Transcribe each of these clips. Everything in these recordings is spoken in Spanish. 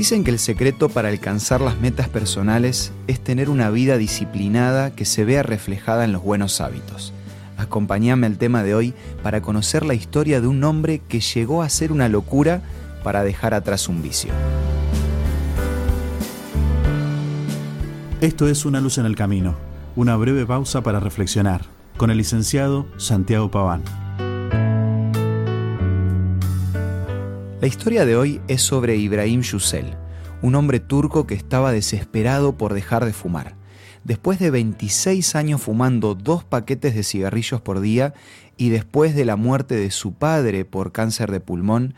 Dicen que el secreto para alcanzar las metas personales es tener una vida disciplinada que se vea reflejada en los buenos hábitos. Acompáñame al tema de hoy para conocer la historia de un hombre que llegó a ser una locura para dejar atrás un vicio. Esto es Una luz en el camino, una breve pausa para reflexionar, con el licenciado Santiago Paván. La historia de hoy es sobre Ibrahim Yusel, un hombre turco que estaba desesperado por dejar de fumar. Después de 26 años fumando dos paquetes de cigarrillos por día y después de la muerte de su padre por cáncer de pulmón,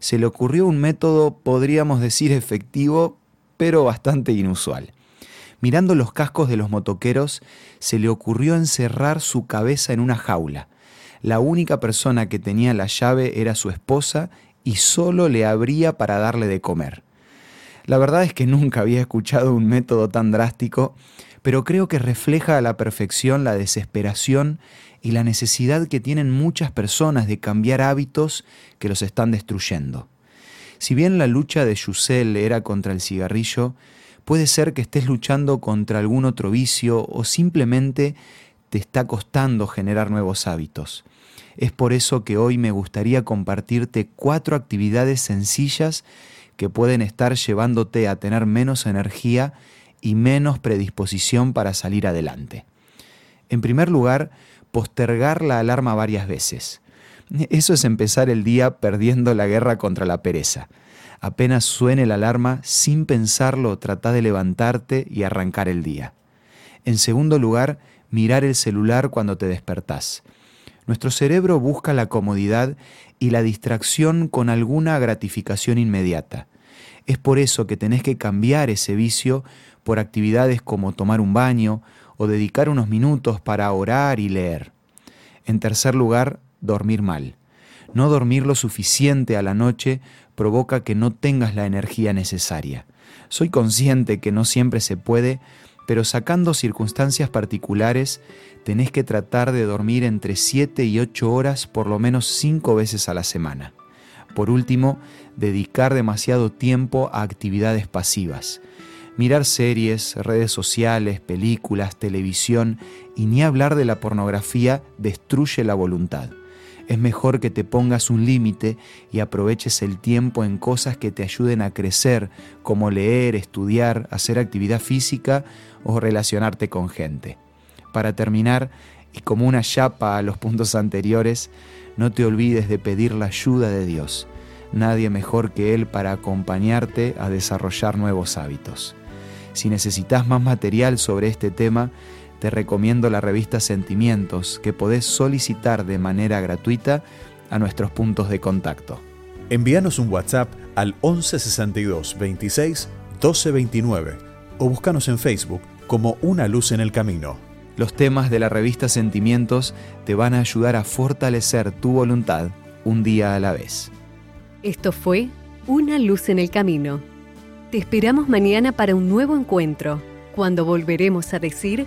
se le ocurrió un método, podríamos decir, efectivo, pero bastante inusual. Mirando los cascos de los motoqueros, se le ocurrió encerrar su cabeza en una jaula. La única persona que tenía la llave era su esposa y solo le abría para darle de comer. La verdad es que nunca había escuchado un método tan drástico, pero creo que refleja a la perfección la desesperación y la necesidad que tienen muchas personas de cambiar hábitos que los están destruyendo. Si bien la lucha de Yusel era contra el cigarrillo, puede ser que estés luchando contra algún otro vicio o simplemente te está costando generar nuevos hábitos. Es por eso que hoy me gustaría compartirte cuatro actividades sencillas que pueden estar llevándote a tener menos energía y menos predisposición para salir adelante. En primer lugar, postergar la alarma varias veces. Eso es empezar el día perdiendo la guerra contra la pereza. Apenas suene la alarma, sin pensarlo, trata de levantarte y arrancar el día. En segundo lugar, mirar el celular cuando te despertás. Nuestro cerebro busca la comodidad y la distracción con alguna gratificación inmediata. Es por eso que tenés que cambiar ese vicio por actividades como tomar un baño o dedicar unos minutos para orar y leer. En tercer lugar, dormir mal. No dormir lo suficiente a la noche provoca que no tengas la energía necesaria. Soy consciente que no siempre se puede, pero sacando circunstancias particulares, tenés que tratar de dormir entre 7 y 8 horas por lo menos 5 veces a la semana. Por último, dedicar demasiado tiempo a actividades pasivas. Mirar series, redes sociales, películas, televisión y ni hablar de la pornografía destruye la voluntad. Es mejor que te pongas un límite y aproveches el tiempo en cosas que te ayuden a crecer, como leer, estudiar, hacer actividad física o relacionarte con gente. Para terminar, y como una chapa a los puntos anteriores, no te olvides de pedir la ayuda de Dios. Nadie mejor que Él para acompañarte a desarrollar nuevos hábitos. Si necesitas más material sobre este tema, te recomiendo la revista Sentimientos que podés solicitar de manera gratuita a nuestros puntos de contacto. Envíanos un WhatsApp al 1162 26 1229 o búscanos en Facebook como Una Luz en el Camino. Los temas de la revista Sentimientos te van a ayudar a fortalecer tu voluntad un día a la vez. Esto fue Una Luz en el Camino. Te esperamos mañana para un nuevo encuentro, cuando volveremos a decir...